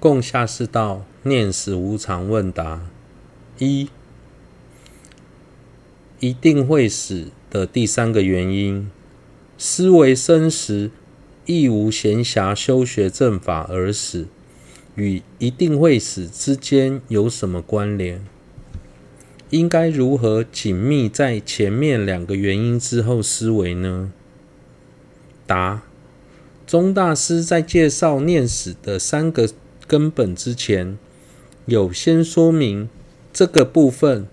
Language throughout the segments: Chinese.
共下士道，念死无常问答一，一定会死的第三个原因，思维生时亦无闲暇修学正法而死，与一定会死之间有什么关联？应该如何紧密在前面两个原因之后思维呢？答：宗大师在介绍念死的三个根本之前，有先说明这个部分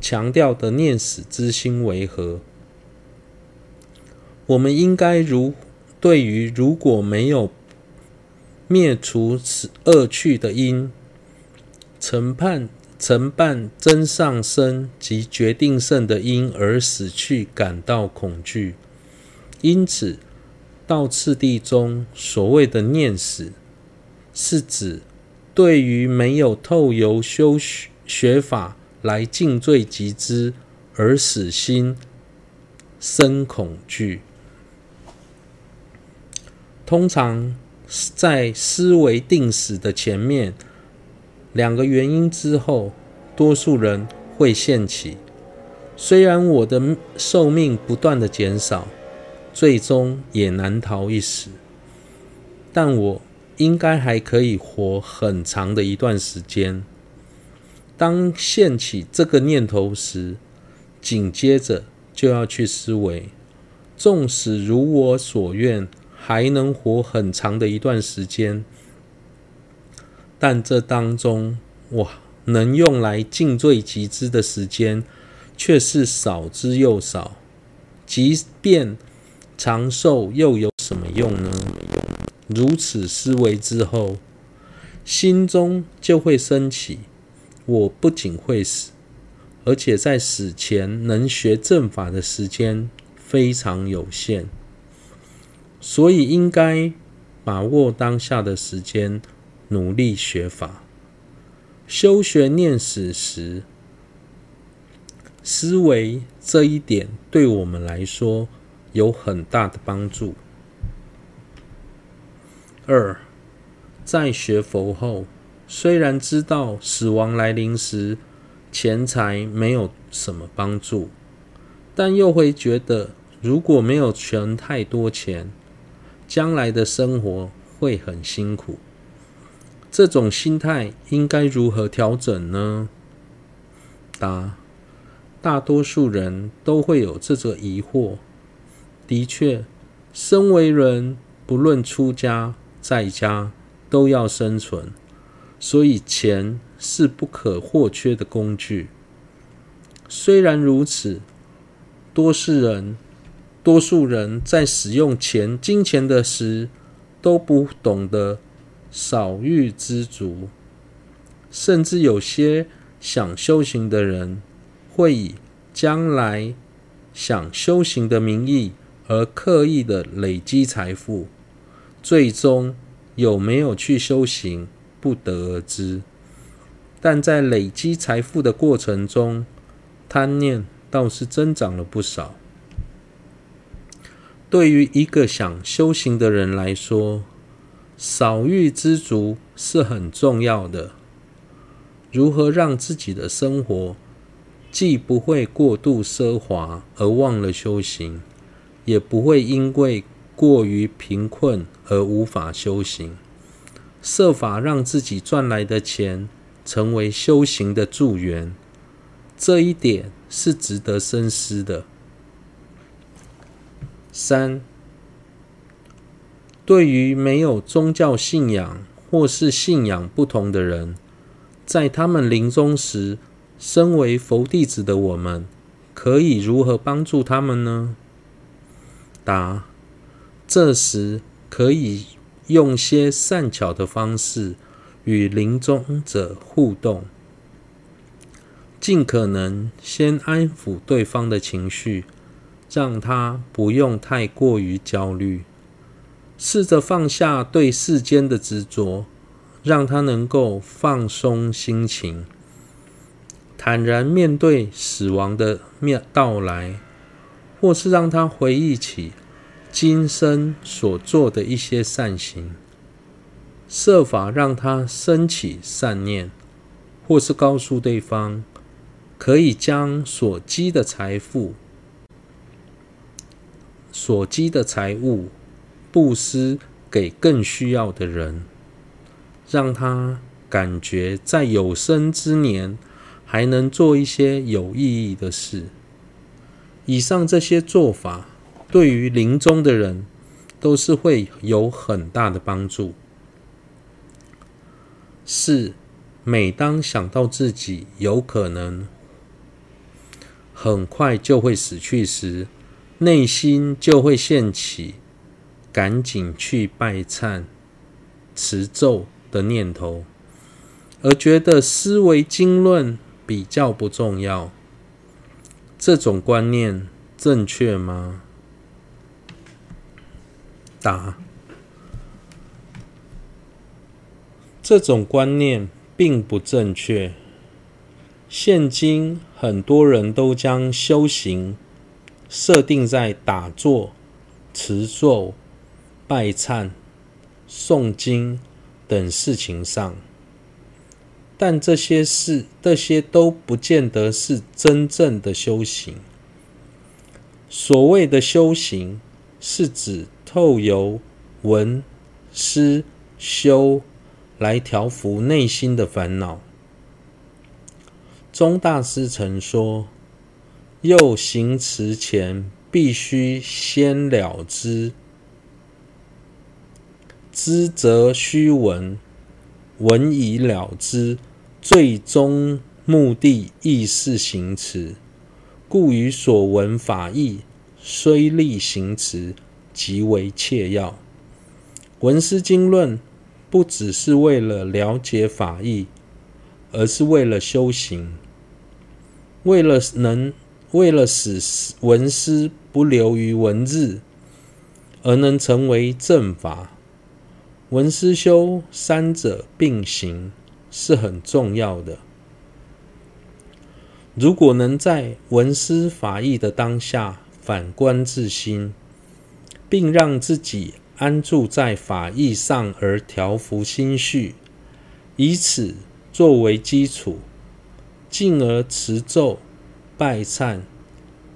强调的念死之心为何。我们应该如对于如果没有灭除此恶趣的因，承判。承办真上生及决定胜的因而死去，感到恐惧。因此，道次第中所谓的念死，是指对于没有透由修学法来尽罪集资而死心生恐惧。通常在思维定死的前面。两个原因之后，多数人会现起。虽然我的寿命不断的减少，最终也难逃一死，但我应该还可以活很长的一段时间。当现起这个念头时，紧接着就要去思维：纵使如我所愿，还能活很长的一段时间。但这当中，哇能用来尽罪集资的时间，却是少之又少。即便长寿，又有什么用呢？如此思维之后，心中就会升起：我不仅会死，而且在死前能学正法的时间非常有限，所以应该把握当下的时间。努力学法，修学念死时，思维这一点对我们来说有很大的帮助。二，在学佛后，虽然知道死亡来临时钱财没有什么帮助，但又会觉得如果没有存太多钱，将来的生活会很辛苦。这种心态应该如何调整呢？答：大多数人都会有这个疑惑。的确，身为人，不论出家在家，都要生存，所以钱是不可或缺的工具。虽然如此，多数人，多数人在使用钱、金钱的时，都不懂得。少欲知足，甚至有些想修行的人，会以将来想修行的名义而刻意的累积财富，最终有没有去修行，不得而知。但在累积财富的过程中，贪念倒是增长了不少。对于一个想修行的人来说，少欲知足是很重要的。如何让自己的生活既不会过度奢华而忘了修行，也不会因为过于贫困而无法修行？设法让自己赚来的钱成为修行的助缘，这一点是值得深思的。三。对于没有宗教信仰或是信仰不同的人，在他们临终时，身为佛弟子的我们，可以如何帮助他们呢？答：这时可以用些善巧的方式与临终者互动，尽可能先安抚对方的情绪，让他不用太过于焦虑。试着放下对世间的执着，让他能够放松心情，坦然面对死亡的面到来，或是让他回忆起今生所做的一些善行，设法让他升起善念，或是告诉对方，可以将所积的财富、所积的财物布施给更需要的人，让他感觉在有生之年还能做一些有意义的事。以上这些做法，对于临终的人都是会有很大的帮助。四，每当想到自己有可能很快就会死去时，内心就会现起赶紧去拜忏、持咒的念头，而觉得思维经论比较不重要。这种观念正确吗？答。这种观念并不正确。现今很多人都将修行设定在打坐、持咒、拜忏、诵经等事情上，但这些事、这些都不见得是真正的修行。所谓的修行，是指透由闻、思、修。来调伏内心的烦恼。宗大师曾说：“又行持前，必须先了知，知则须闻，闻以了知，最终目的亦是行持。故于所闻法义，虽力行持，极为切要。闻思经论。”不只是为了了解法义，而是为了修行，为了能，为了使闻思不流于文字，而能成为正法。闻思修三者并行是很重要的。如果能在闻思法义的当下反观自心，并让自己。安住在法义上而调伏心绪，以此作为基础，进而持咒、拜忏，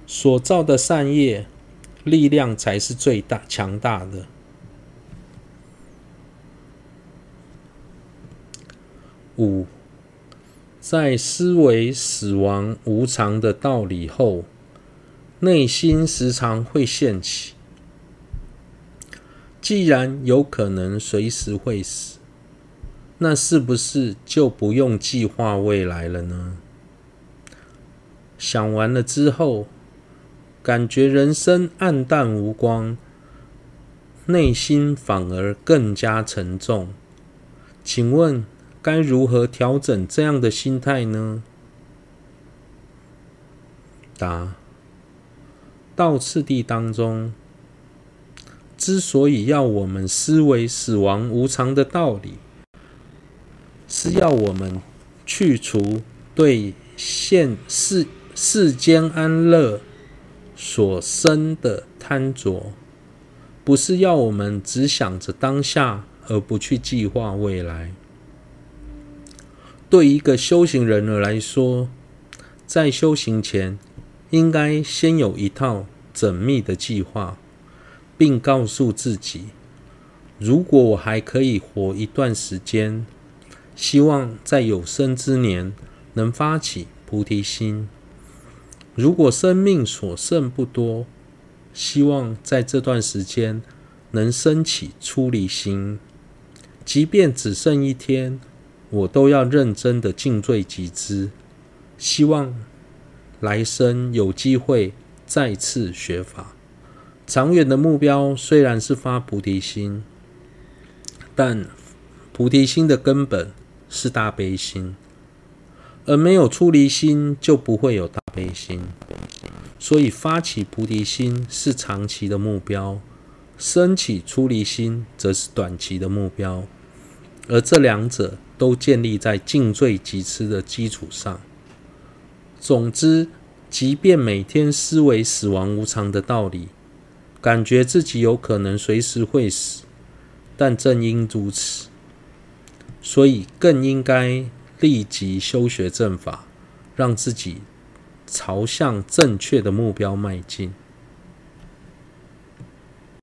所造的善业力量才是最大强大的。五，在思维死亡无常的道理后，内心时常会现起。既然有可能随时会死，那是不是就不用计划未来了呢？想完了之后，感觉人生黯淡无光，内心反而更加沉重。请问该如何调整这样的心态呢？答：道次第当中。之所以要我们思维死亡无常的道理，是要我们去除对现世世间安乐所生的贪着，不是要我们只想着当下而不去计划未来。对一个修行人而来说，在修行前，应该先有一套缜密的计划。并告诉自己，如果我还可以活一段时间，希望在有生之年能发起菩提心。如果生命所剩不多，希望在这段时间能升起出离心。即便只剩一天，我都要认真的尽罪集资，希望来生有机会再次学法。长远的目标虽然是发菩提心，但菩提心的根本是大悲心，而没有出离心就不会有大悲心。所以发起菩提心是长期的目标，升起出离心则是短期的目标，而这两者都建立在尽罪集资的基础上。总之，即便每天思维死亡无常的道理。感觉自己有可能随时会死，但正因如此，所以更应该立即修学正法，让自己朝向正确的目标迈进。